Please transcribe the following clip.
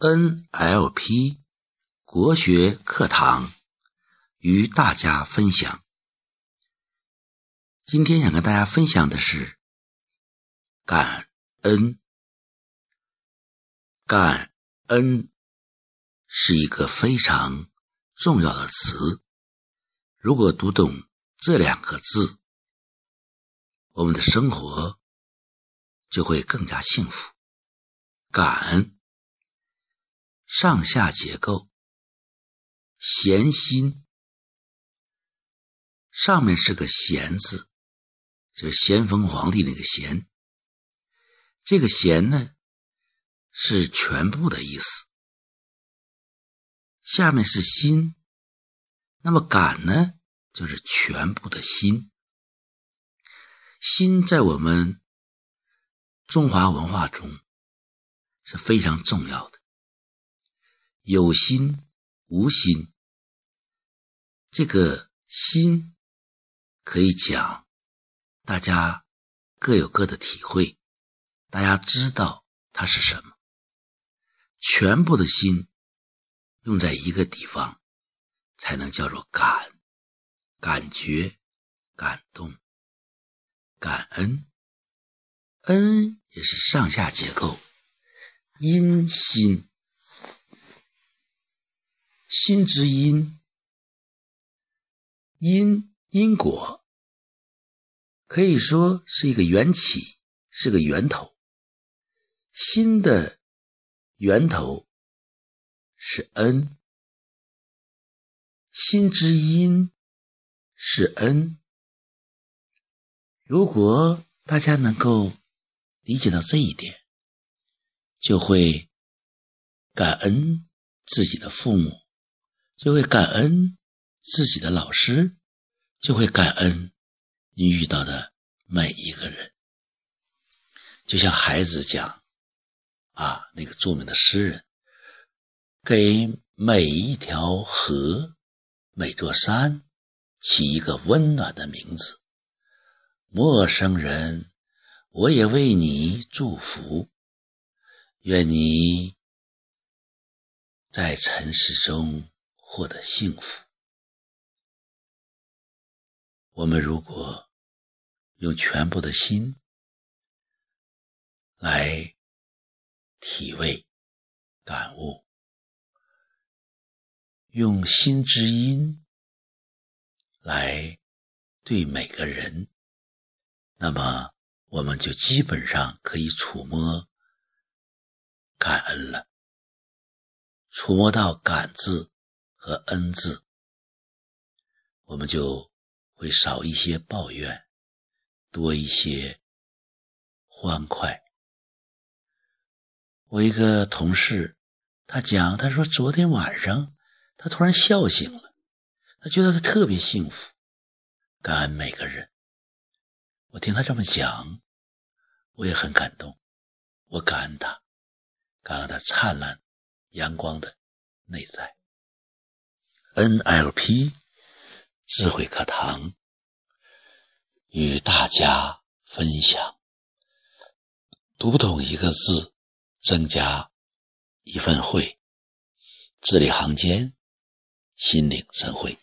NLP 国学课堂与大家分享。今天想跟大家分享的是感恩。感恩是一个非常重要的词。如果读懂这两个字，我们的生活就会更加幸福。感恩。上下结构，咸心，上面是个咸字，就咸丰皇帝那个咸。这个咸呢，是全部的意思。下面是心，那么感呢，就是全部的心。心在我们中华文化中是非常重要的。有心无心，这个心可以讲，大家各有各的体会，大家知道它是什么。全部的心用在一个地方，才能叫做感，感觉、感动、感恩。恩也是上下结构，因心。心之因，因因果，可以说是一个缘起，是个源头。心的源头是恩，心之因是恩。如果大家能够理解到这一点，就会感恩自己的父母。就会感恩自己的老师，就会感恩你遇到的每一个人。就像孩子讲啊，那个著名的诗人，给每一条河、每座山起一个温暖的名字。陌生人，我也为你祝福，愿你在尘世中。获得幸福。我们如果用全部的心来体味、感悟，用心之音来对每个人，那么我们就基本上可以触摸感恩了，触摸到感字。和恩字，我们就会少一些抱怨，多一些欢快。我一个同事，他讲，他说昨天晚上他突然笑醒了，他觉得他特别幸福，感恩每个人。我听他这么讲，我也很感动，我感恩他，感恩他灿烂阳光的内在。NLP 智慧课堂与大家分享：读懂一个字，增加一份慧；字里行间，心领神会。